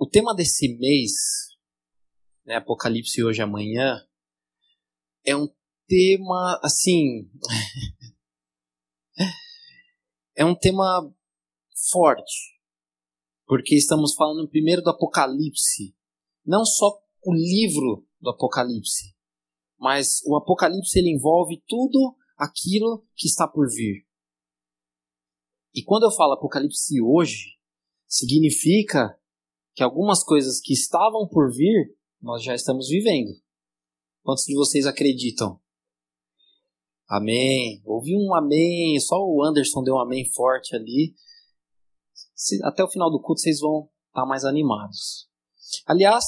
O tema desse mês, né, Apocalipse hoje amanhã, é um tema assim. é um tema forte. Porque estamos falando primeiro do Apocalipse. Não só o livro do Apocalipse, mas o Apocalipse ele envolve tudo aquilo que está por vir. E quando eu falo Apocalipse hoje, significa que algumas coisas que estavam por vir, nós já estamos vivendo. Quantos de vocês acreditam? Amém. Ouvi um amém, só o Anderson deu um amém forte ali. Até o final do culto vocês vão estar mais animados. Aliás,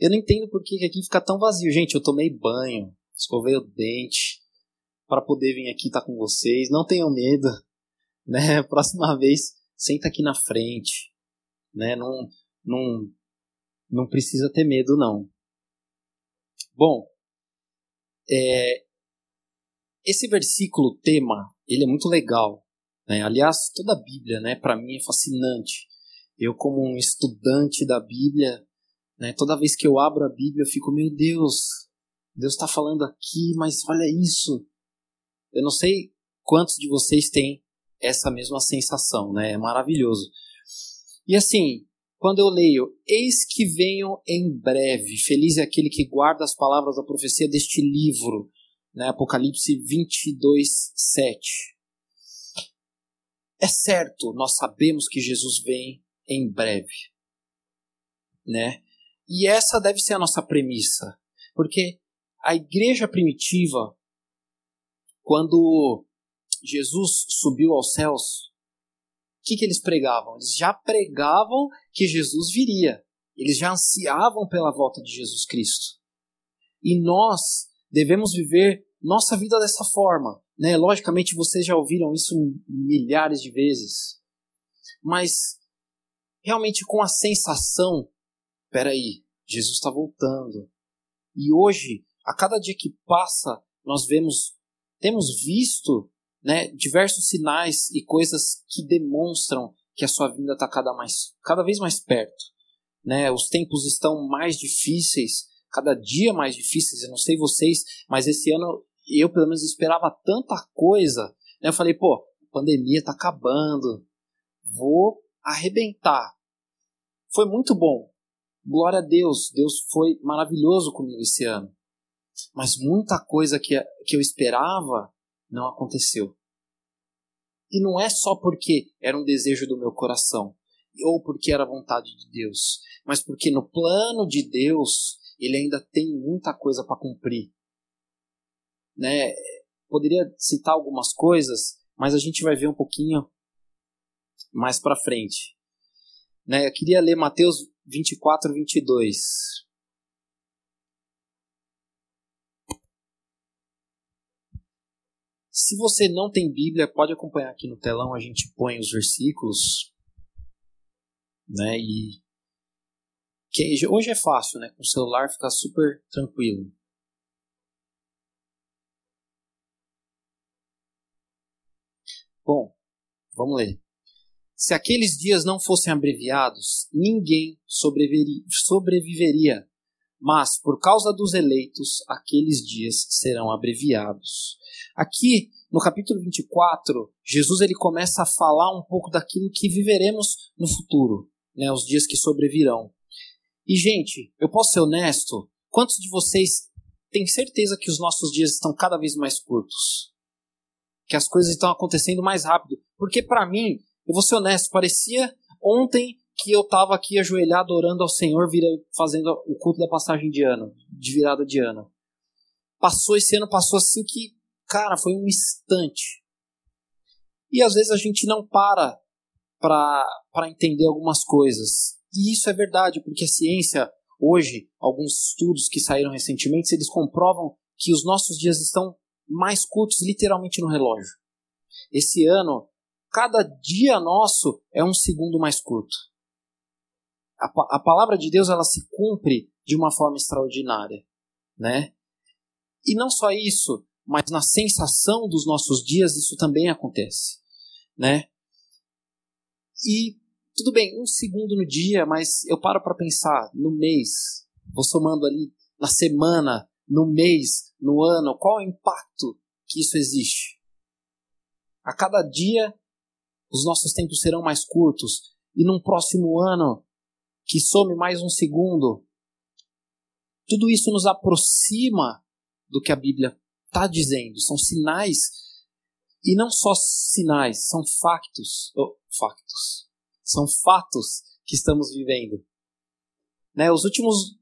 eu não entendo por que aqui fica tão vazio. Gente, eu tomei banho, escovei o dente para poder vir aqui estar com vocês. Não tenham medo, né? Próxima vez, senta aqui na frente, né? Não, não, não precisa ter medo, não. Bom, é, esse versículo tema, ele é muito legal. Né? Aliás, toda a Bíblia, né, para mim é fascinante. Eu, como um estudante da Bíblia, né, toda vez que eu abro a Bíblia, eu fico, meu Deus, Deus está falando aqui, mas olha isso. Eu não sei quantos de vocês têm essa mesma sensação, né? É maravilhoso. E assim, quando eu leio, eis que venho em breve, feliz é aquele que guarda as palavras da profecia deste livro, né? Apocalipse 22, 7. É certo, nós sabemos que Jesus vem em breve, né? E essa deve ser a nossa premissa, porque a igreja primitiva, quando Jesus subiu aos céus, que, que eles pregavam? Eles já pregavam que Jesus viria. Eles já ansiavam pela volta de Jesus Cristo. E nós devemos viver nossa vida dessa forma. Né? Logicamente, vocês já ouviram isso milhares de vezes. Mas, realmente, com a sensação: peraí, Jesus está voltando. E hoje, a cada dia que passa, nós vemos, temos visto né, diversos sinais e coisas que demonstram que a sua vinda está cada, mais, cada vez mais perto. Né? Os tempos estão mais difíceis, cada dia mais difíceis. Eu não sei vocês, mas esse ano eu pelo menos esperava tanta coisa. Né? Eu falei, pô, a pandemia está acabando, vou arrebentar. Foi muito bom. Glória a Deus, Deus foi maravilhoso comigo esse ano. Mas muita coisa que, que eu esperava não aconteceu. E não é só porque era um desejo do meu coração, ou porque era vontade de Deus, mas porque no plano de Deus ele ainda tem muita coisa para cumprir. Né? Poderia citar algumas coisas, mas a gente vai ver um pouquinho mais para frente. Né? Eu queria ler Mateus 24, 22. Se você não tem Bíblia, pode acompanhar aqui no telão, a gente põe os versículos, né? E que hoje é fácil, né? Com o celular fica super tranquilo. Bom, vamos ler. Se aqueles dias não fossem abreviados, ninguém sobreviveria. Mas, por causa dos eleitos, aqueles dias serão abreviados. Aqui, no capítulo 24, Jesus ele começa a falar um pouco daquilo que viveremos no futuro, né, os dias que sobrevirão. E, gente, eu posso ser honesto? Quantos de vocês têm certeza que os nossos dias estão cada vez mais curtos? Que as coisas estão acontecendo mais rápido? Porque, para mim, eu vou ser honesto, parecia ontem que eu estava aqui ajoelhado orando ao Senhor, fazendo o culto da passagem de ano, de virada de ano. Passou esse ano, passou assim que Cara, foi um instante. E às vezes a gente não para para entender algumas coisas. E isso é verdade, porque a ciência Hoje, alguns estudos que saíram recentemente, eles comprovam que os nossos dias estão mais curtos, literalmente no relógio. Esse ano, cada dia nosso é um segundo mais curto. A, a palavra de Deus ela se cumpre de uma forma extraordinária, né? E não só isso, mas na sensação dos nossos dias isso também acontece, né? E tudo bem, um segundo no dia, mas eu paro para pensar no mês, vou somando ali na semana, no mês, no ano, qual é o impacto que isso existe? A cada dia os nossos tempos serão mais curtos e num próximo ano que some mais um segundo. Tudo isso nos aproxima do que a Bíblia está dizendo. São sinais e não só sinais, são factos, oh, factos, são fatos que estamos vivendo. Né, os últimos,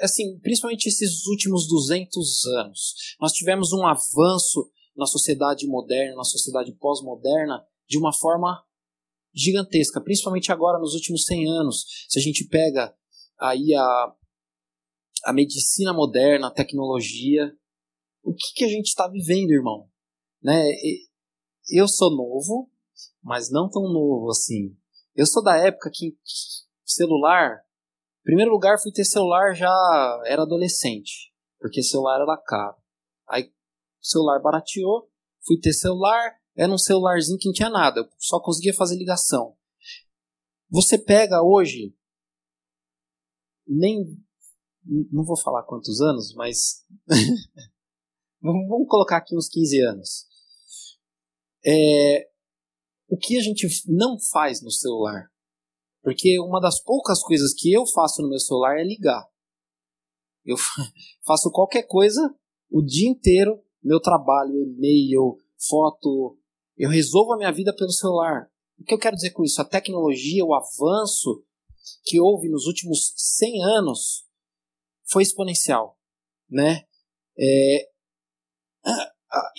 assim, principalmente esses últimos 200 anos, nós tivemos um avanço na sociedade moderna, na sociedade pós-moderna, de uma forma gigantesca, principalmente agora nos últimos 100 anos. Se a gente pega aí a, a medicina moderna, a tecnologia, o que, que a gente está vivendo, irmão? Né? Eu sou novo, mas não tão novo assim. Eu sou da época que celular, em primeiro lugar, fui ter celular já era adolescente, porque celular era caro. Aí celular barateou, fui ter celular, era um celularzinho que não tinha nada, eu só conseguia fazer ligação. Você pega hoje, nem. Não vou falar quantos anos, mas. vamos colocar aqui uns 15 anos. É, o que a gente não faz no celular. Porque uma das poucas coisas que eu faço no meu celular é ligar. Eu faço qualquer coisa o dia inteiro, meu trabalho, e-mail, foto, eu resolvo a minha vida pelo celular. O que eu quero dizer com isso? A tecnologia, o avanço que houve nos últimos 100 anos foi exponencial, né? É,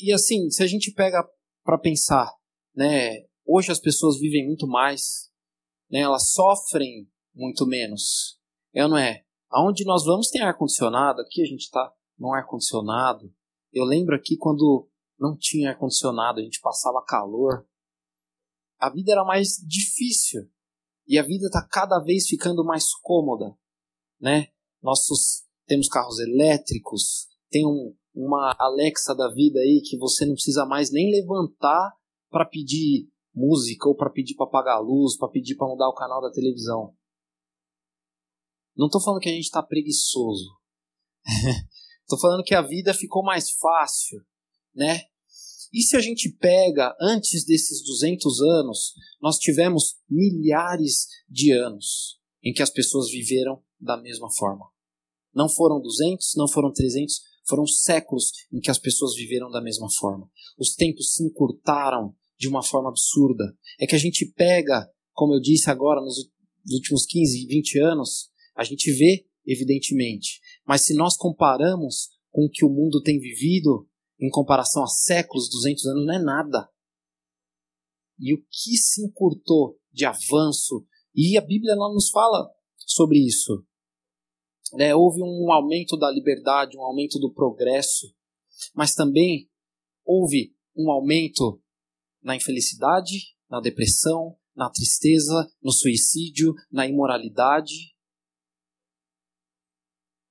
e assim, se a gente pega para pensar, né, Hoje as pessoas vivem muito mais, né? elas sofrem muito menos. É não é? Aonde nós vamos tem ar-condicionado, aqui a gente está no ar-condicionado. Eu lembro aqui quando não tinha ar-condicionado, a gente passava calor. A vida era mais difícil e a vida está cada vez ficando mais cômoda, né? Nossos temos carros elétricos, tem um, uma Alexa da vida aí que você não precisa mais nem levantar para pedir música ou para pedir para apagar a luz, para pedir para mudar o canal da televisão. Não estou falando que a gente está preguiçoso. Estou falando que a vida ficou mais fácil, né? E se a gente pega antes desses 200 anos, nós tivemos milhares de anos em que as pessoas viveram da mesma forma. Não foram 200, não foram 300, foram séculos em que as pessoas viveram da mesma forma. Os tempos se encurtaram de uma forma absurda. É que a gente pega, como eu disse agora, nos últimos 15, 20 anos, a gente vê, evidentemente. Mas se nós comparamos com o que o mundo tem vivido, em comparação a séculos, 200 anos, não é nada. E o que se encurtou de avanço, e a Bíblia não nos fala sobre isso. É, houve um aumento da liberdade, um aumento do progresso, mas também houve um aumento na infelicidade, na depressão, na tristeza, no suicídio, na imoralidade.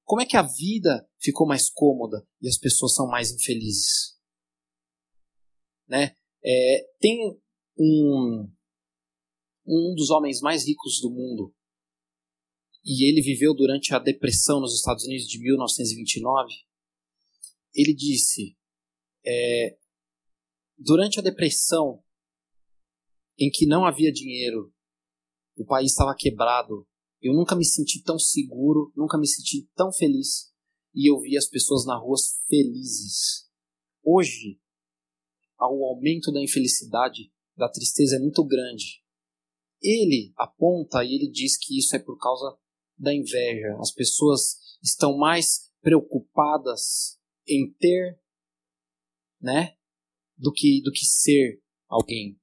Como é que a vida ficou mais cômoda e as pessoas são mais infelizes? Né? É, tem um, um dos homens mais ricos do mundo e ele viveu durante a depressão nos Estados Unidos de 1929. Ele disse: é, Durante a depressão, em que não havia dinheiro, o país estava quebrado, eu nunca me senti tão seguro, nunca me senti tão feliz e eu vi as pessoas na rua felizes. Hoje, o aumento da infelicidade, da tristeza é muito grande. Ele aponta e ele diz que isso é por causa da inveja. As pessoas estão mais preocupadas em ter, né, do que, do que ser alguém.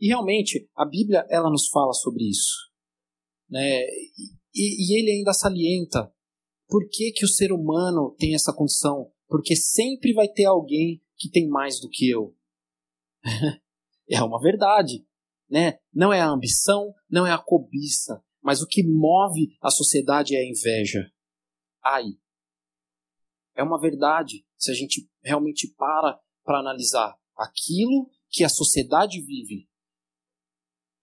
E realmente, a Bíblia ela nos fala sobre isso. Né? E, e ele ainda salienta por que, que o ser humano tem essa condição? Porque sempre vai ter alguém que tem mais do que eu. é uma verdade. Né? Não é a ambição, não é a cobiça, mas o que move a sociedade é a inveja. Ai. É uma verdade se a gente realmente para para analisar aquilo que a sociedade vive.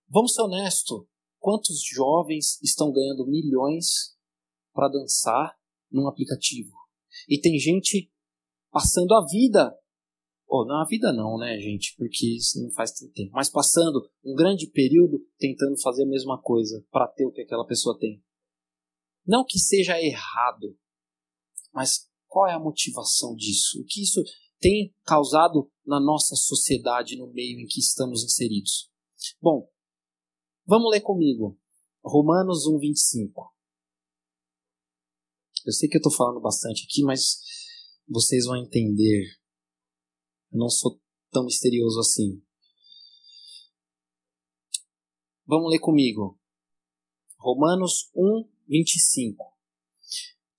Vamos ser honestos. Quantos jovens estão ganhando milhões para dançar num aplicativo? E tem gente passando a vida Oh, não a vida não, né, gente? Porque isso não faz tanto tempo. Mas passando um grande período tentando fazer a mesma coisa para ter o que aquela pessoa tem. Não que seja errado, mas qual é a motivação disso? O que isso tem causado na nossa sociedade, no meio em que estamos inseridos? Bom, vamos ler comigo. Romanos 1:25. Eu sei que eu estou falando bastante aqui, mas vocês vão entender eu não sou tão misterioso assim. Vamos ler comigo. Romanos 1, 25.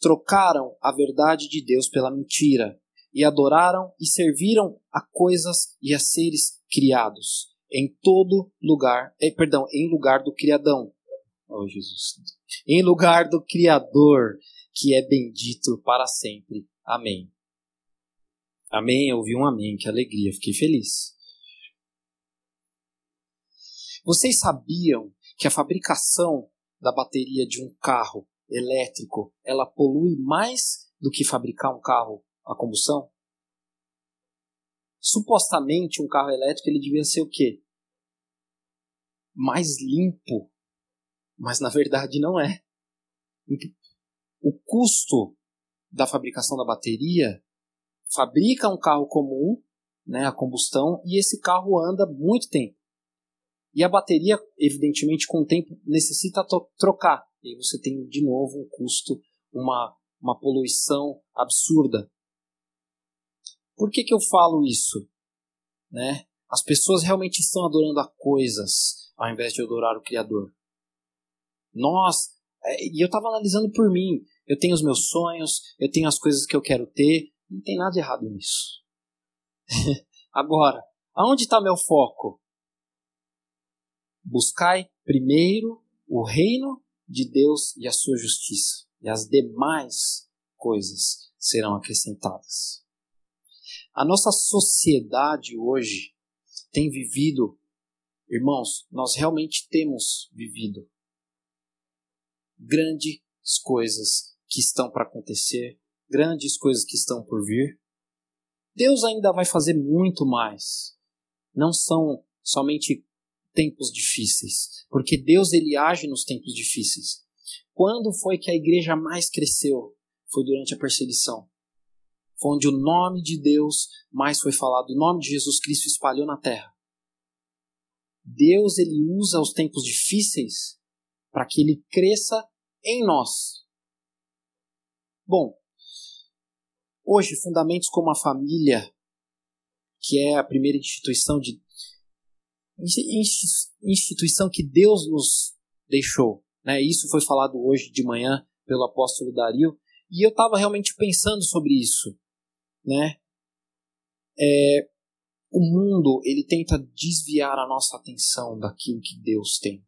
Trocaram a verdade de Deus pela mentira e adoraram e serviram a coisas e a seres criados em todo lugar, eh, perdão, em lugar do criadão. Oh, Jesus. Em lugar do criador, que é bendito para sempre. Amém. Amém, eu ouvi um amém, que alegria, fiquei feliz. Vocês sabiam que a fabricação da bateria de um carro elétrico, ela polui mais do que fabricar um carro a combustão? Supostamente um carro elétrico ele devia ser o quê? Mais limpo, mas na verdade não é. O custo da fabricação da bateria fabrica um carro comum, né, a combustão, e esse carro anda muito tempo. E a bateria, evidentemente, com o tempo necessita trocar. E aí você tem de novo um custo, uma, uma poluição absurda. Por que, que eu falo isso? Né? As pessoas realmente estão adorando a coisas ao invés de adorar o Criador. Nós, é, e eu estava analisando por mim, eu tenho os meus sonhos, eu tenho as coisas que eu quero ter, não tem nada errado nisso. Agora, aonde está meu foco? Buscai primeiro o reino de Deus e a sua justiça, e as demais coisas serão acrescentadas. A nossa sociedade hoje tem vivido, irmãos, nós realmente temos vivido grandes coisas que estão para acontecer grandes coisas que estão por vir. Deus ainda vai fazer muito mais. Não são somente tempos difíceis, porque Deus ele age nos tempos difíceis. Quando foi que a igreja mais cresceu? Foi durante a perseguição. Foi onde o nome de Deus mais foi falado, o nome de Jesus Cristo espalhou na terra. Deus ele usa os tempos difíceis para que ele cresça em nós. Bom, Hoje, fundamentos como a família, que é a primeira instituição de instituição que Deus nos deixou, né? Isso foi falado hoje de manhã pelo apóstolo Dario, e eu estava realmente pensando sobre isso, né? É, o mundo ele tenta desviar a nossa atenção daquilo que Deus tem.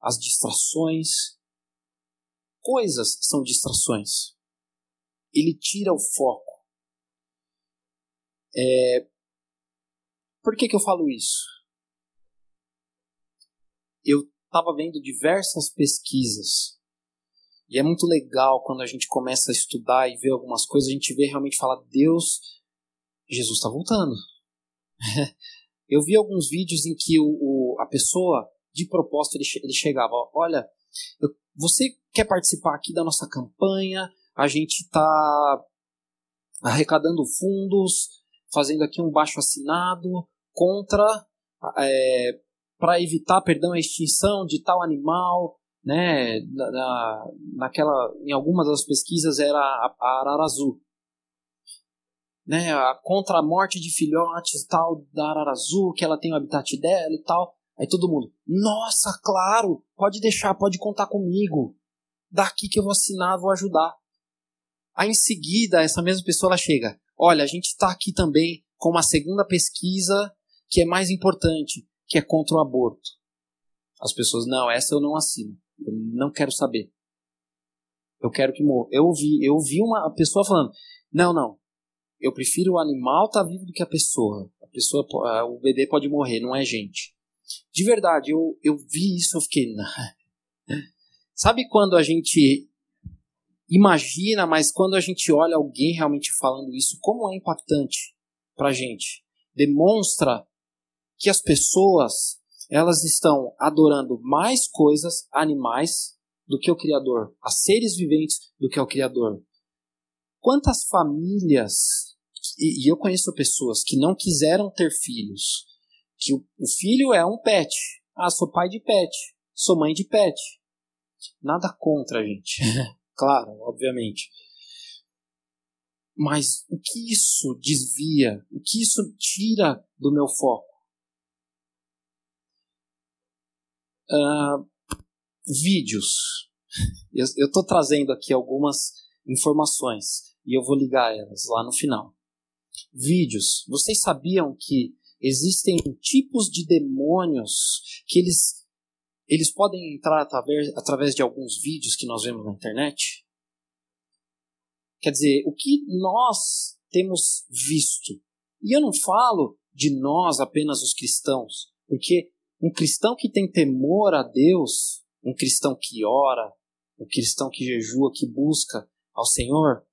As distrações, coisas são distrações ele tira o foco. É... Por que, que eu falo isso? Eu estava vendo diversas pesquisas e é muito legal quando a gente começa a estudar e ver algumas coisas, a gente vê realmente falar: Deus, Jesus está voltando. eu vi alguns vídeos em que o, o, a pessoa, de propósito, ele, ele chegava: Olha, eu, você quer participar aqui da nossa campanha? A gente está arrecadando fundos, fazendo aqui um baixo assinado contra é, para evitar, perdão, a extinção de tal animal, né? Na, naquela, em algumas das pesquisas era a, a arara azul, né? A, contra a morte de filhotes tal da arara azul, que ela tem o habitat dela e tal. Aí todo mundo, nossa, claro, pode deixar, pode contar comigo. daqui que eu vou assinar, vou ajudar. Aí em seguida, essa mesma pessoa ela chega, olha, a gente está aqui também com uma segunda pesquisa que é mais importante, que é contra o aborto. As pessoas, não, essa eu não assino, eu não quero saber. Eu quero que morra. Eu ouvi, eu ouvi uma pessoa falando, não, não, eu prefiro o animal estar tá vivo do que a pessoa. A pessoa, o bebê pode morrer, não é gente. De verdade, eu, eu vi isso, eu fiquei. Sabe quando a gente imagina, mas quando a gente olha alguém realmente falando isso, como é impactante para gente? Demonstra que as pessoas elas estão adorando mais coisas, animais, do que o Criador, a seres viventes do que o Criador. Quantas famílias e, eu conheço pessoas que não quiseram ter filhos, que o, o filho é um pet. Ah, sou pai de pet, sou mãe de pet. Nada contra gente, claro, obviamente. Mas o que isso desvia? O que isso tira do meu foco? Uh, vídeos. Eu estou trazendo aqui algumas informações e eu vou ligar elas lá no final vídeos. Vocês sabiam que existem tipos de demônios que eles eles podem entrar através, de alguns vídeos que nós vemos na internet? Quer dizer, o que nós temos visto. E eu não falo de nós apenas os cristãos, porque um cristão que tem temor a Deus, um cristão que ora, um cristão que jejua, que busca ao Senhor,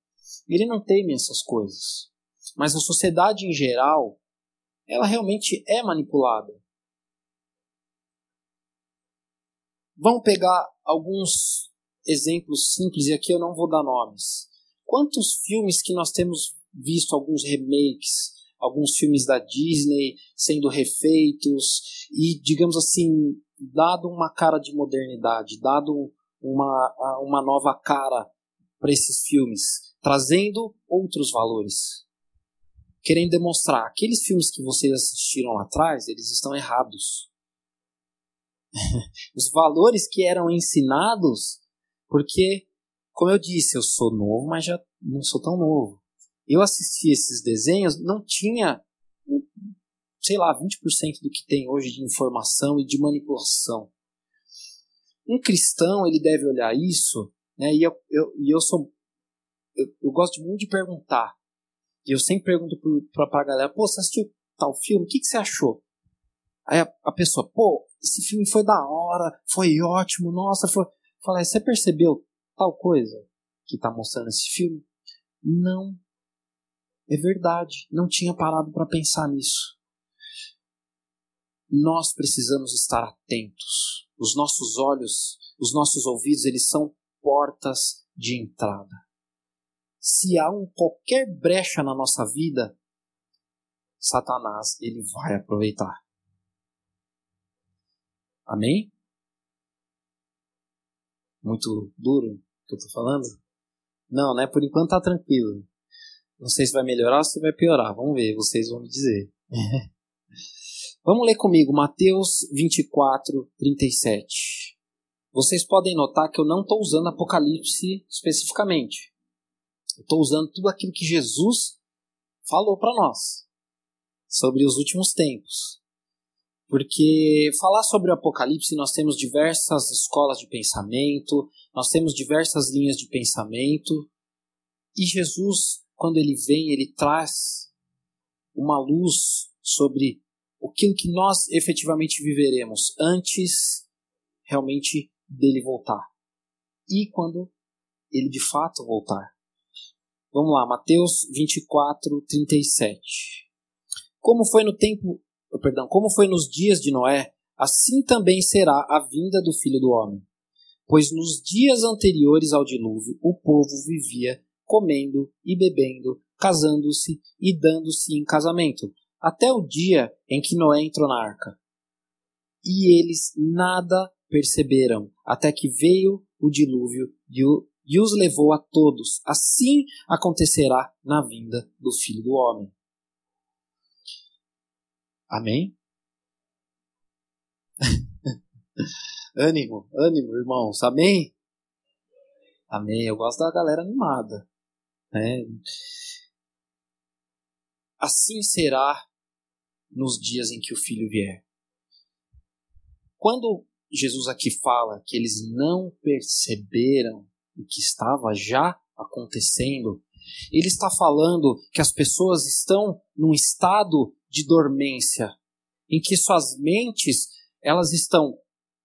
ele não teme essas coisas. Mas a sociedade em geral, ela realmente é manipulada. Vamos pegar alguns exemplos simples e aqui eu não vou dar nomes. Quantos filmes que nós temos visto, alguns remakes, alguns filmes da Disney sendo refeitos e, digamos assim, dado uma cara de modernidade, dado uma, uma nova cara para esses filmes, trazendo outros valores querendo demonstrar aqueles filmes que vocês assistiram lá atrás, eles estão errados. Os valores que eram ensinados, porque, como eu disse, eu sou novo, mas já não sou tão novo. Eu assisti esses desenhos, não tinha, sei lá, 20% do que tem hoje de informação e de manipulação. Um cristão, ele deve olhar isso, né, e eu, eu, e eu sou. Eu, eu gosto muito de perguntar e eu sempre pergunto pra, pra galera, pô, você assistiu tal filme? O que, que você achou? Aí a, a, pessoa, pô, esse filme foi da hora, foi ótimo, nossa, foi. Fala, você percebeu tal coisa que tá mostrando esse filme? Não. É verdade, não tinha parado para pensar nisso. Nós precisamos estar atentos. Os nossos olhos, os nossos ouvidos, eles são portas de entrada se há um, qualquer brecha na nossa vida, Satanás ele vai aproveitar. Amém? Muito duro que eu estou falando? Não, né? Por enquanto tá tranquilo. Não sei se vai melhorar ou se vai piorar. Vamos ver, vocês vão me dizer. Vamos ler comigo Mateus 24, 37. Vocês podem notar que eu não estou usando Apocalipse especificamente. Estou usando tudo aquilo que Jesus falou para nós sobre os últimos tempos. Porque falar sobre o Apocalipse, nós temos diversas escolas de pensamento, nós temos diversas linhas de pensamento, e Jesus, quando ele vem, ele traz uma luz sobre aquilo que nós efetivamente viveremos antes realmente dele voltar. E quando ele de fato voltar. Vamos lá, Mateus 24, 37. Como foi no tempo, oh, perdão, como foi nos dias de Noé, assim também será a vinda do Filho do Homem. Pois nos dias anteriores ao dilúvio, o povo vivia comendo e bebendo, casando-se e dando-se em casamento, até o dia em que Noé entrou na arca. E eles nada perceberam, até que veio o dilúvio e e os levou a todos. Assim acontecerá na vinda do Filho do Homem. Amém? ânimo, ânimo, irmãos. Amém? Amém. Eu gosto da galera animada. Né? Assim será nos dias em que o filho vier. Quando Jesus aqui fala que eles não perceberam o que estava já acontecendo, ele está falando que as pessoas estão num estado de dormência, em que suas mentes elas estão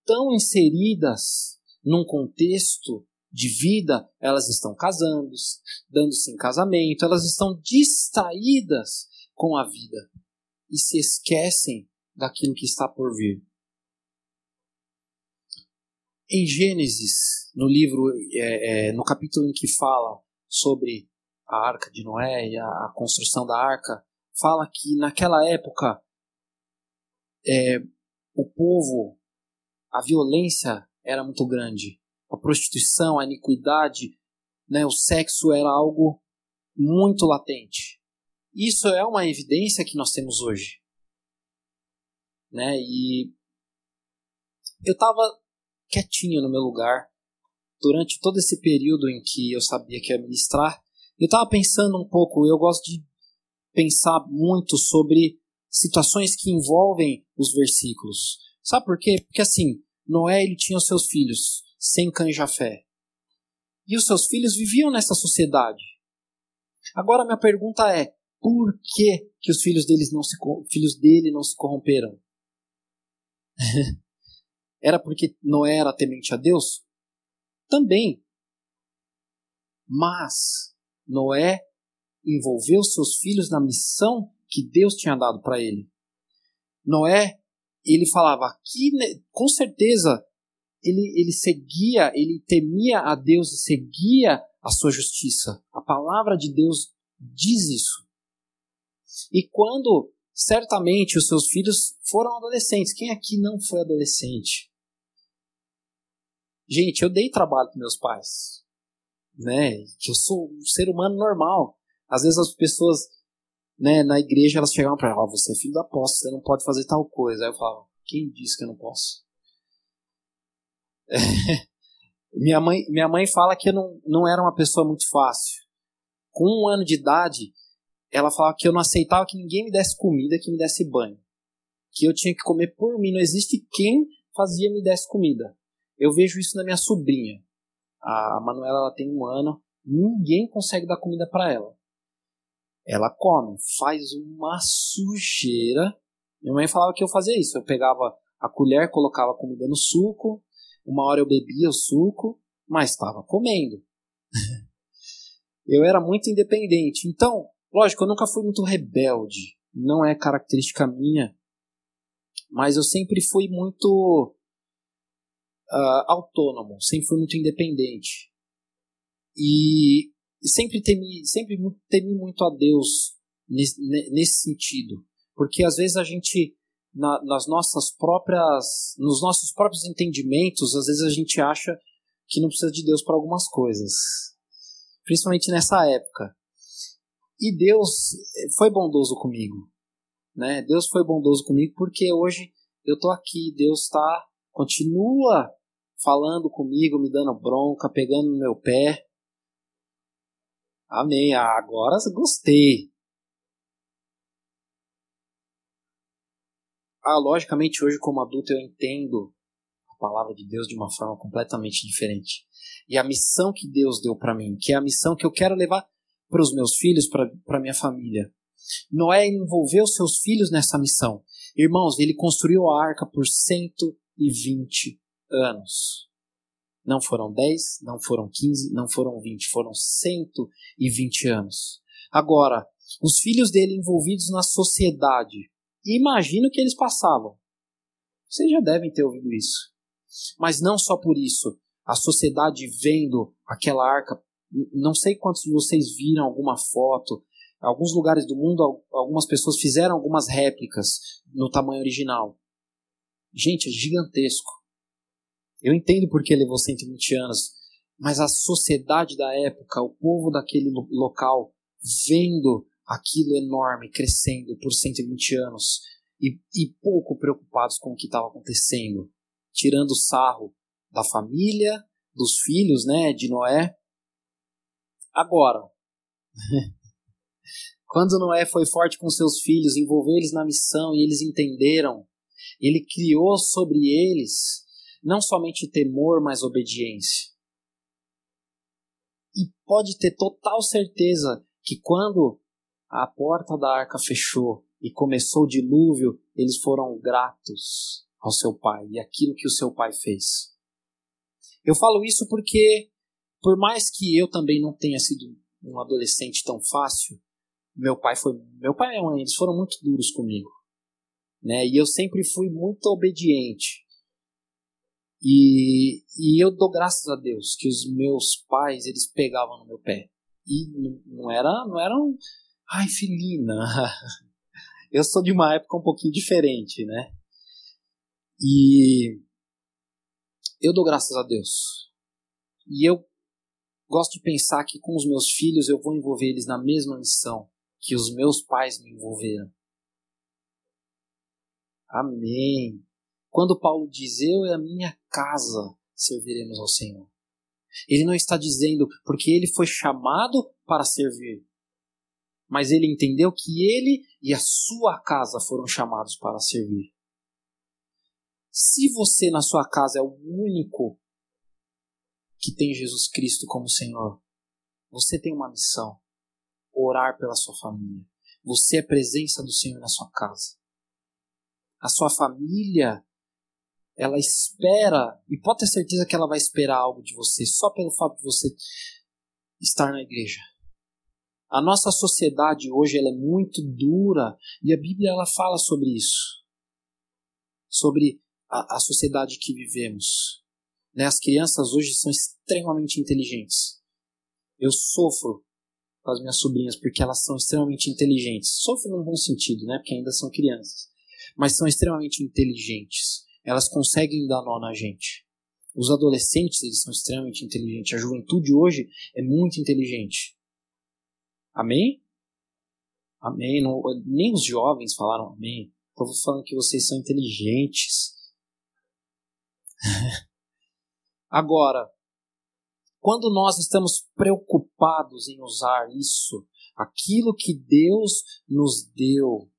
tão inseridas num contexto de vida, elas estão casando, dando-se em casamento, elas estão distraídas com a vida e se esquecem daquilo que está por vir. Em Gênesis, no livro, é, é, no capítulo em que fala sobre a arca de Noé e a, a construção da arca, fala que naquela época é, o povo, a violência era muito grande, a prostituição, a iniquidade, né, o sexo era algo muito latente. Isso é uma evidência que nós temos hoje. Né? E eu estava quietinho no meu lugar durante todo esse período em que eu sabia que ia ministrar. Eu estava pensando um pouco, eu gosto de pensar muito sobre situações que envolvem os versículos. Sabe por quê? Porque assim, Noé ele tinha os seus filhos, sem Jafé. E os seus filhos viviam nessa sociedade. Agora minha pergunta é: por que, que os filhos, deles não se, filhos dele não se corromperam? era porque Noé era temente a Deus? Também. Mas Noé envolveu seus filhos na missão que Deus tinha dado para ele. Noé, ele falava que, com certeza, ele, ele seguia, ele temia a Deus e seguia a sua justiça. A palavra de Deus diz isso. E quando certamente os seus filhos foram adolescentes, quem aqui não foi adolescente? Gente, eu dei trabalho para meus pais, né? Que eu sou um ser humano normal. Às vezes as pessoas, né, na igreja elas chegavam para, ó, oh, você é filho da apóstolo, você não pode fazer tal coisa. Aí eu falava, quem disse que eu não posso? minha mãe, minha mãe fala que eu não, não era uma pessoa muito fácil. Com um ano de idade, ela falava que eu não aceitava que ninguém me desse comida, que me desse banho. Que eu tinha que comer por mim. Não existe quem fazia me desse comida. Eu vejo isso na minha sobrinha. A Manuela ela tem um ano. Ninguém consegue dar comida para ela. Ela come, faz uma sujeira. Minha mãe falava que eu fazia isso. Eu pegava a colher, colocava a comida no suco. Uma hora eu bebia o suco, mas estava comendo. eu era muito independente. Então, Lógico, eu nunca fui muito rebelde, não é característica minha, mas eu sempre fui muito uh, autônomo, sempre fui muito independente. E sempre temi, sempre temi muito a Deus nesse, nesse sentido, porque às vezes a gente na, nas nossas próprias, nos nossos próprios entendimentos, às vezes a gente acha que não precisa de Deus para algumas coisas, principalmente nessa época. E Deus foi bondoso comigo. Né? Deus foi bondoso comigo porque hoje eu estou aqui. Deus está continua falando comigo, me dando bronca, pegando no meu pé. Amém. Ah, agora gostei. Ah, logicamente, hoje, como adulto, eu entendo a palavra de Deus de uma forma completamente diferente. E a missão que Deus deu para mim, que é a missão que eu quero levar para os meus filhos, para minha família. Noé envolveu seus filhos nessa missão. Irmãos, ele construiu a arca por 120 anos. Não foram 10, não foram 15, não foram 20, foram 120 anos. Agora, os filhos dele envolvidos na sociedade, imagina o que eles passavam. Vocês já devem ter ouvido isso. Mas não só por isso. A sociedade vendo aquela arca não sei quantos de vocês viram alguma foto. Alguns lugares do mundo, algumas pessoas fizeram algumas réplicas no tamanho original. Gente, é gigantesco. Eu entendo porque levou 120 anos, mas a sociedade da época, o povo daquele local, vendo aquilo enorme crescendo por 120 anos e, e pouco preocupados com o que estava acontecendo, tirando sarro da família, dos filhos, né, de Noé. Agora, quando Noé foi forte com seus filhos, envolveu eles na missão e eles entenderam, ele criou sobre eles não somente temor, mas obediência. E pode ter total certeza que quando a porta da arca fechou e começou o dilúvio, eles foram gratos ao seu pai e aquilo que o seu pai fez. Eu falo isso porque, por mais que eu também não tenha sido um adolescente tão fácil, meu pai foi, meu pai e minha mãe, eles foram muito duros comigo, né? E eu sempre fui muito obediente. E, e eu dou graças a Deus que os meus pais eles pegavam no meu pé e não era não era um, ai filina eu sou de uma época um pouquinho diferente né e eu dou graças a Deus. E eu gosto de pensar que com os meus filhos eu vou envolver eles na mesma missão que os meus pais me envolveram. Amém. Quando Paulo diz eu e a minha casa serviremos ao Senhor. Ele não está dizendo porque ele foi chamado para servir, mas ele entendeu que ele e a sua casa foram chamados para servir. Se você na sua casa é o único que tem Jesus Cristo como Senhor, você tem uma missão: orar pela sua família. Você é presença do Senhor na sua casa. A sua família, ela espera, e pode ter certeza que ela vai esperar algo de você só pelo fato de você estar na igreja. A nossa sociedade hoje ela é muito dura e a Bíblia ela fala sobre isso. Sobre a, a sociedade que vivemos. Né? As crianças hoje são extremamente inteligentes. Eu sofro com as minhas sobrinhas porque elas são extremamente inteligentes. Sofro num bom sentido, né? Porque ainda são crianças. Mas são extremamente inteligentes. Elas conseguem dar nó na gente. Os adolescentes, eles são extremamente inteligentes. A juventude hoje é muito inteligente. Amém? Amém. Não, nem os jovens falaram amém. Estou falando que vocês são inteligentes. Agora, quando nós estamos preocupados em usar isso, aquilo que Deus nos deu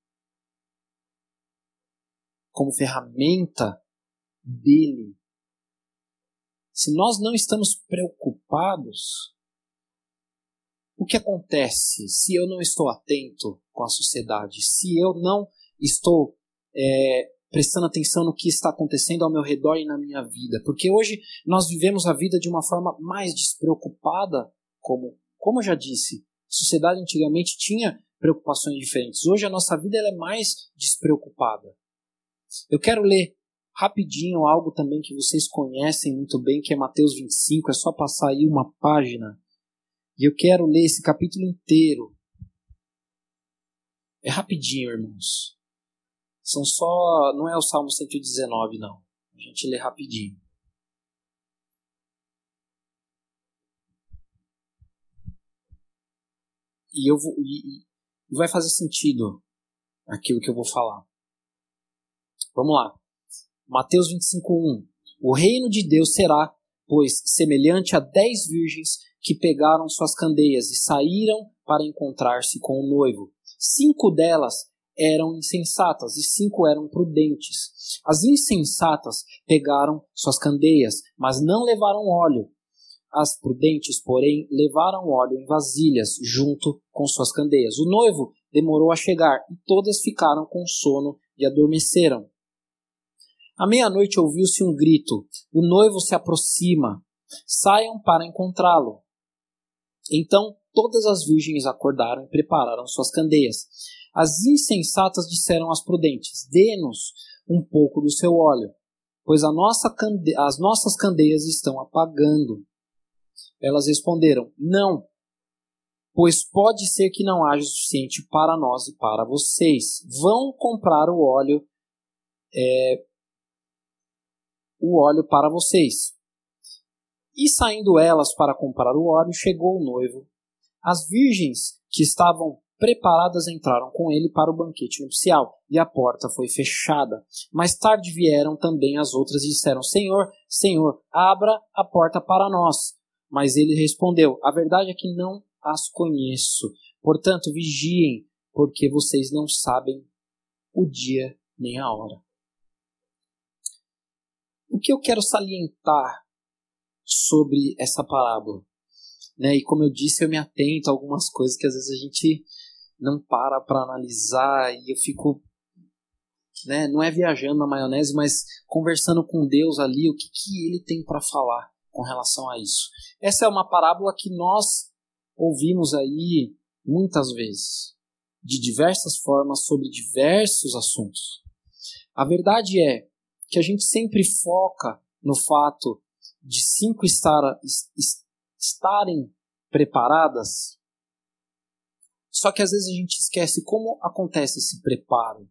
como ferramenta dele, se nós não estamos preocupados, o que acontece se eu não estou atento com a sociedade? Se eu não estou é, prestando atenção no que está acontecendo ao meu redor e na minha vida. Porque hoje nós vivemos a vida de uma forma mais despreocupada, como, como eu já disse, a sociedade antigamente tinha preocupações diferentes. Hoje a nossa vida é mais despreocupada. Eu quero ler rapidinho algo também que vocês conhecem muito bem, que é Mateus 25, é só passar aí uma página. E eu quero ler esse capítulo inteiro. É rapidinho, irmãos. São só. Não é o Salmo 119, não. A gente lê rapidinho. E eu vou. E, e vai fazer sentido aquilo que eu vou falar. Vamos lá. Mateus 25:1. O reino de Deus será, pois, semelhante a dez virgens que pegaram suas candeias e saíram para encontrar-se com o noivo. Cinco delas eram insensatas e cinco eram prudentes. As insensatas pegaram suas candeias, mas não levaram óleo. As prudentes, porém, levaram óleo em vasilhas junto com suas candeias. O noivo demorou a chegar e todas ficaram com sono e adormeceram. À meia-noite ouviu-se um grito: O noivo se aproxima. Saiam para encontrá-lo. Então todas as virgens acordaram e prepararam suas candeias. As insensatas disseram às prudentes: Dê-nos um pouco do seu óleo, pois nossa as nossas candeias estão apagando. Elas responderam: Não, pois pode ser que não haja o suficiente para nós e para vocês. Vão comprar o óleo, é, o óleo para vocês. E saindo elas para comprar o óleo, chegou o noivo. As virgens que estavam preparadas entraram com ele para o banquete nupcial, e a porta foi fechada. Mais tarde vieram também as outras e disseram: Senhor, Senhor, abra a porta para nós. Mas ele respondeu: A verdade é que não as conheço. Portanto, vigiem, porque vocês não sabem o dia nem a hora. O que eu quero salientar sobre essa parábola? Né? E como eu disse, eu me atento a algumas coisas que às vezes a gente não para para analisar e eu fico né, não é viajando na maionese, mas conversando com Deus ali, o que, que ele tem para falar com relação a isso. Essa é uma parábola que nós ouvimos aí muitas vezes, de diversas formas, sobre diversos assuntos. A verdade é que a gente sempre foca no fato de cinco estar, estarem preparadas só que às vezes a gente esquece como acontece esse preparo.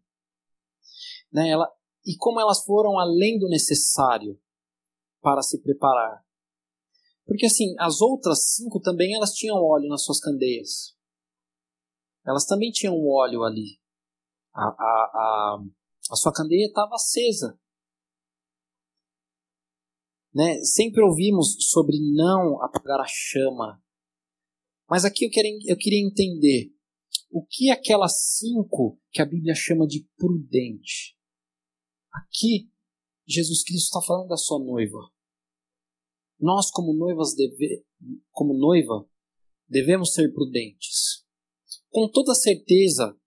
Né? Ela, e como elas foram além do necessário para se preparar. Porque assim, as outras cinco também elas tinham óleo nas suas candeias. Elas também tinham óleo ali. A, a, a, a sua candeia estava acesa. Né? Sempre ouvimos sobre não apagar a chama. Mas aqui eu queria, eu queria entender o que aquelas cinco que a Bíblia chama de prudente? Aqui, Jesus Cristo está falando da sua noiva. Nós, como noivas, deve, como noiva, devemos ser prudentes. Com toda certeza,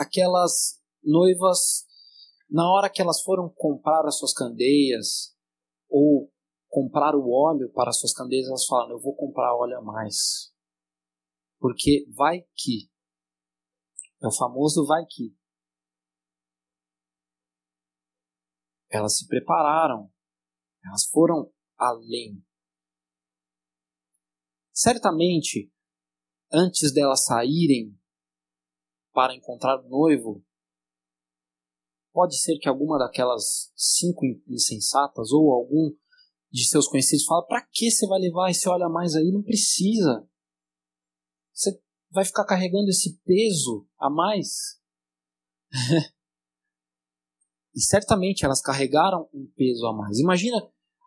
aquelas noivas, na hora que elas foram comprar as suas candeias, ou comprar o óleo para as suas candeias, elas falaram: Eu vou comprar óleo a mais. Porque vai que. É o famoso vai que. Elas se prepararam. Elas foram além. Certamente, antes delas saírem para encontrar o noivo, pode ser que alguma daquelas cinco insensatas ou algum de seus conhecidos fala: para que você vai levar esse óleo a mais aí? Não precisa. Você vai ficar carregando esse peso a mais? e certamente elas carregaram um peso a mais. Imagina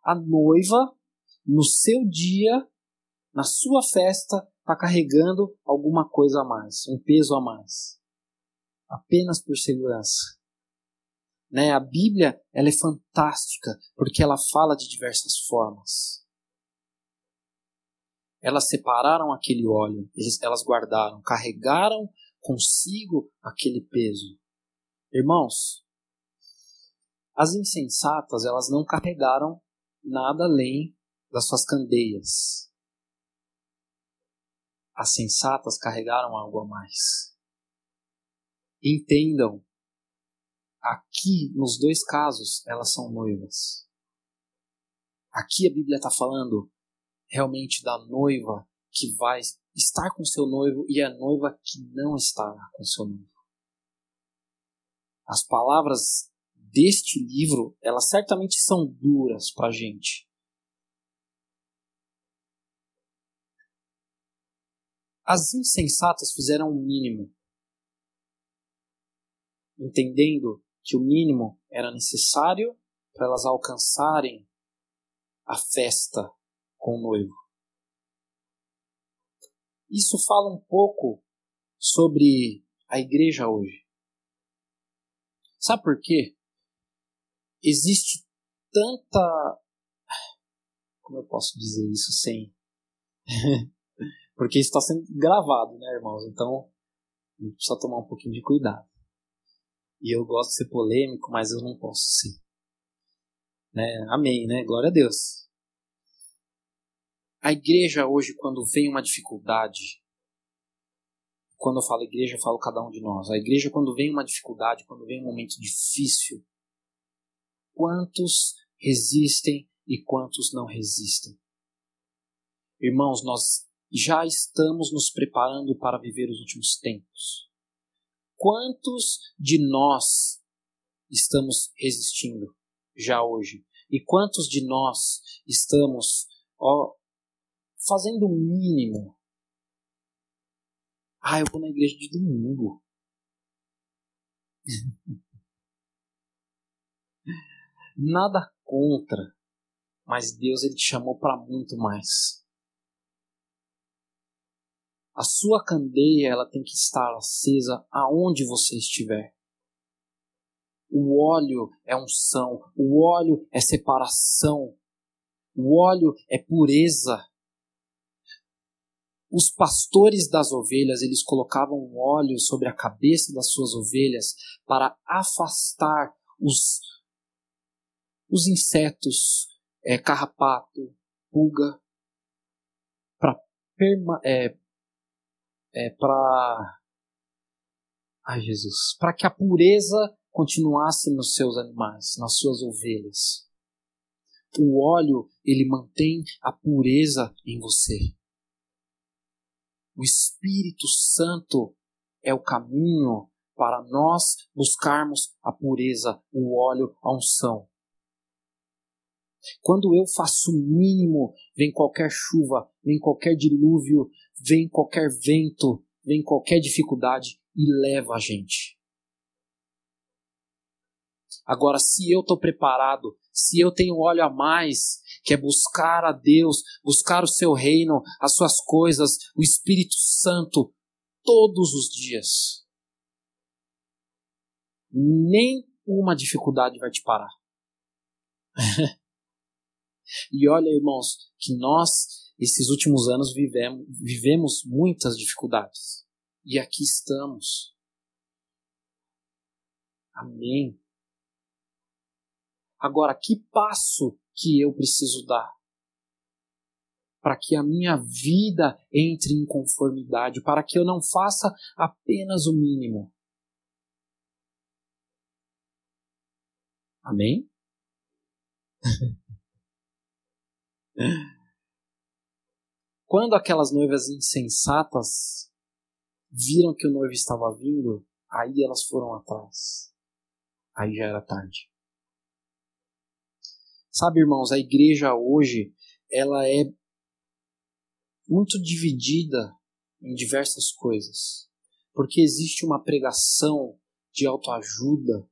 a noiva no seu dia, na sua festa, está carregando alguma coisa a mais, um peso a mais. Apenas por segurança. Né? A Bíblia ela é fantástica porque ela fala de diversas formas elas separaram aquele óleo, elas guardaram, carregaram consigo aquele peso. Irmãos, as insensatas, elas não carregaram nada além das suas candeias. As sensatas carregaram algo a mais. Entendam, aqui, nos dois casos, elas são noivas. Aqui a Bíblia está falando realmente da noiva que vai estar com seu noivo e a noiva que não estará com seu noivo. As palavras deste livro, elas certamente são duras para a gente. As insensatas fizeram o mínimo, entendendo que o mínimo era necessário para elas alcançarem a festa com o noivo. Isso fala um pouco sobre a igreja hoje. Sabe por quê? Existe tanta. Como eu posso dizer isso sem. Porque isso está sendo gravado, né, irmãos? Então, a gente precisa tomar um pouquinho de cuidado. E eu gosto de ser polêmico, mas eu não posso ser. Né? Amém, né? Glória a Deus. A igreja hoje, quando vem uma dificuldade, quando eu falo igreja, eu falo cada um de nós. A igreja, quando vem uma dificuldade, quando vem um momento difícil, quantos resistem e quantos não resistem? Irmãos, nós já estamos nos preparando para viver os últimos tempos. Quantos de nós estamos resistindo já hoje? E quantos de nós estamos ó, fazendo o mínimo, Ah, eu vou na igreja de domingo. Nada contra, mas Deus ele te chamou para muito mais. A sua candeia ela tem que estar acesa aonde você estiver. O óleo é unção, o óleo é separação, o óleo é pureza. Os pastores das ovelhas, eles colocavam óleo sobre a cabeça das suas ovelhas para afastar os, os insetos, é, carrapato, pulga, para é, para Ai Jesus, para que a pureza continuasse nos seus animais, nas suas ovelhas. O óleo, ele mantém a pureza em você. O Espírito Santo é o caminho para nós buscarmos a pureza, o óleo, a unção. Quando eu faço o mínimo, vem qualquer chuva, vem qualquer dilúvio, vem qualquer vento, vem qualquer dificuldade e leva a gente. Agora, se eu estou preparado, se eu tenho óleo a mais, que é buscar a Deus, buscar o seu reino, as suas coisas, o Espírito Santo, todos os dias, nem uma dificuldade vai te parar. e olha, irmãos, que nós, esses últimos anos, vivemos, vivemos muitas dificuldades. E aqui estamos. Amém. Agora, que passo que eu preciso dar para que a minha vida entre em conformidade, para que eu não faça apenas o mínimo? Amém? Quando aquelas noivas insensatas viram que o noivo estava vindo, aí elas foram atrás. Aí já era tarde. Sabe, irmãos, a igreja hoje, ela é muito dividida em diversas coisas. Porque existe uma pregação de autoajuda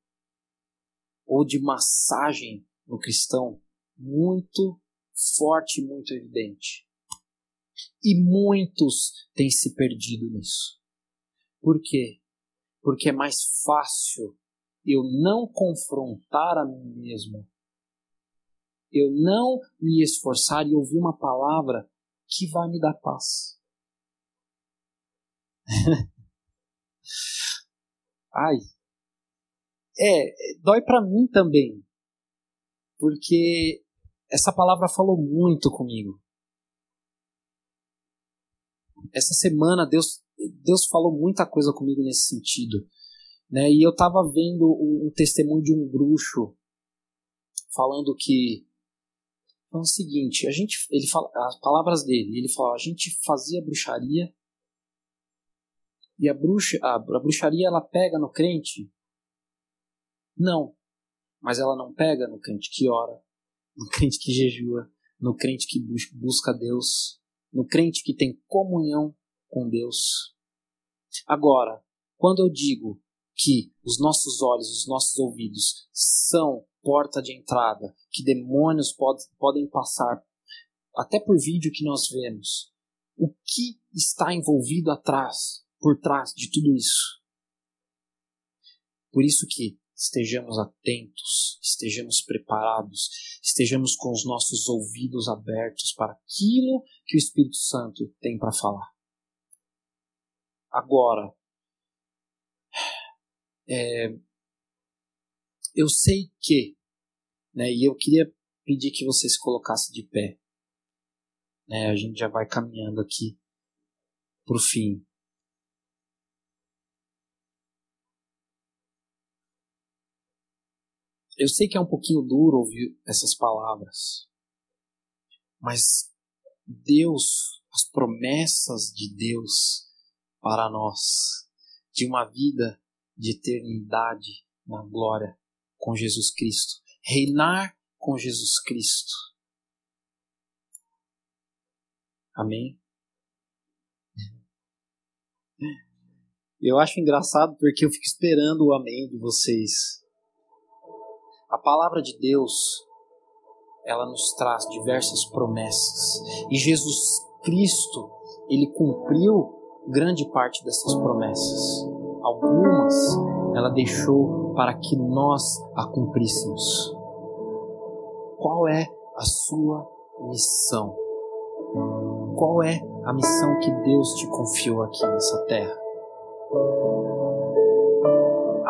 ou de massagem no cristão muito forte, muito evidente. E muitos têm se perdido nisso. Por quê? Porque é mais fácil eu não confrontar a mim mesmo eu não me esforçar e ouvir uma palavra que vai me dar paz. Ai. É, dói para mim também. Porque essa palavra falou muito comigo. Essa semana Deus, Deus falou muita coisa comigo nesse sentido. Né? E eu estava vendo um, testemunho de um bruxo falando que é o seguinte, a gente, ele fala, as palavras dele, ele fala, a gente fazia bruxaria e a, bruxa, a, a bruxaria ela pega no crente? Não, mas ela não pega no crente que ora, no crente que jejua, no crente que busca Deus, no crente que tem comunhão com Deus. Agora, quando eu digo que os nossos olhos, os nossos ouvidos são porta de entrada, que demônios pod podem passar, até por vídeo que nós vemos. O que está envolvido atrás, por trás de tudo isso? Por isso que estejamos atentos, estejamos preparados, estejamos com os nossos ouvidos abertos para aquilo que o Espírito Santo tem para falar. Agora, é, eu sei que, né, e eu queria pedir que você se colocasse de pé. Né, a gente já vai caminhando aqui para o fim. Eu sei que é um pouquinho duro ouvir essas palavras, mas Deus, as promessas de Deus para nós, de uma vida de eternidade na glória, com Jesus Cristo, reinar com Jesus Cristo. Amém? Eu acho engraçado porque eu fico esperando o amém de vocês. A palavra de Deus, ela nos traz diversas promessas. E Jesus Cristo, ele cumpriu grande parte dessas promessas. Algumas ela deixou para que nós a cumpríssemos. Qual é a sua missão? Qual é a missão que Deus te confiou aqui nessa terra?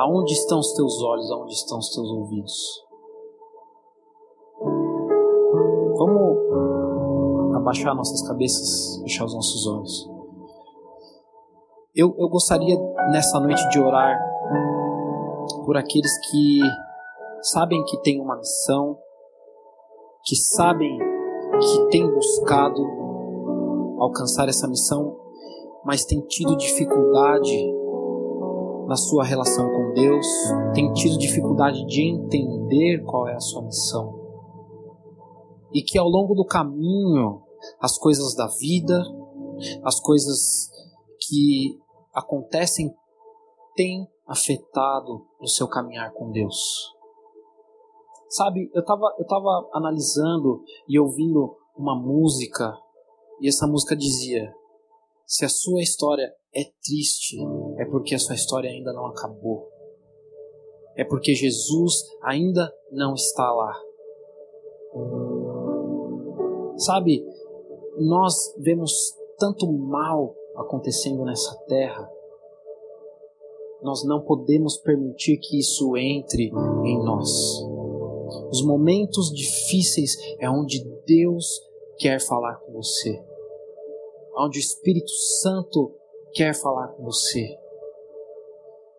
Aonde estão os teus olhos? Aonde estão os teus ouvidos? Vamos abaixar nossas cabeças, fechar os nossos olhos. Eu, eu gostaria nessa noite de orar por aqueles que sabem que têm uma missão, que sabem que têm buscado alcançar essa missão, mas têm tido dificuldade na sua relação com Deus, têm tido dificuldade de entender qual é a sua missão. E que ao longo do caminho, as coisas da vida, as coisas que acontecem têm afetado o seu caminhar com Deus. Sabe, eu estava eu tava analisando e ouvindo uma música, e essa música dizia: se a sua história é triste, é porque a sua história ainda não acabou. É porque Jesus ainda não está lá. Sabe, nós vemos tanto mal acontecendo nessa terra. Nós não podemos permitir que isso entre em nós. Os momentos difíceis é onde Deus quer falar com você. Onde o Espírito Santo quer falar com você.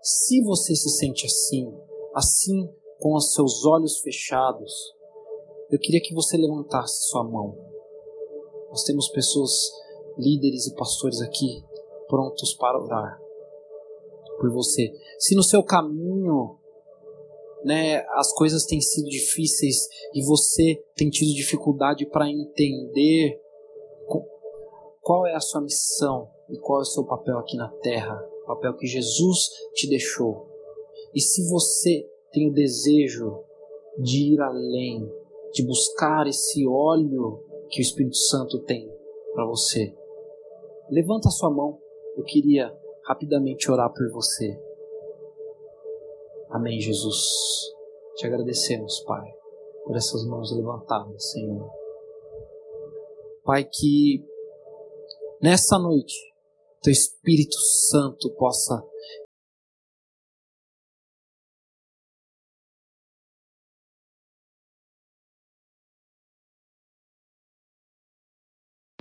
Se você se sente assim, assim com os seus olhos fechados, eu queria que você levantasse sua mão. Nós temos pessoas, líderes e pastores aqui, prontos para orar por você. Se no seu caminho né, as coisas têm sido difíceis e você tem tido dificuldade para entender qual é a sua missão e qual é o seu papel aqui na terra, o papel que Jesus te deixou. E se você tem o desejo de ir além, de buscar esse óleo que o Espírito Santo tem para você, levanta a sua mão. Eu queria rapidamente orar por você. Amém, Jesus. Te agradecemos, Pai, por essas mãos levantadas, Senhor. Pai, que nessa noite Teu Espírito Santo possa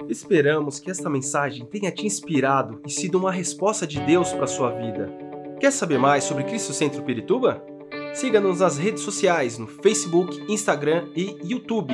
Esperamos que esta mensagem tenha te inspirado e sido uma resposta de Deus para a sua vida. Quer saber mais sobre Cristo Centro Pirituba? Siga-nos nas redes sociais no Facebook, Instagram e YouTube,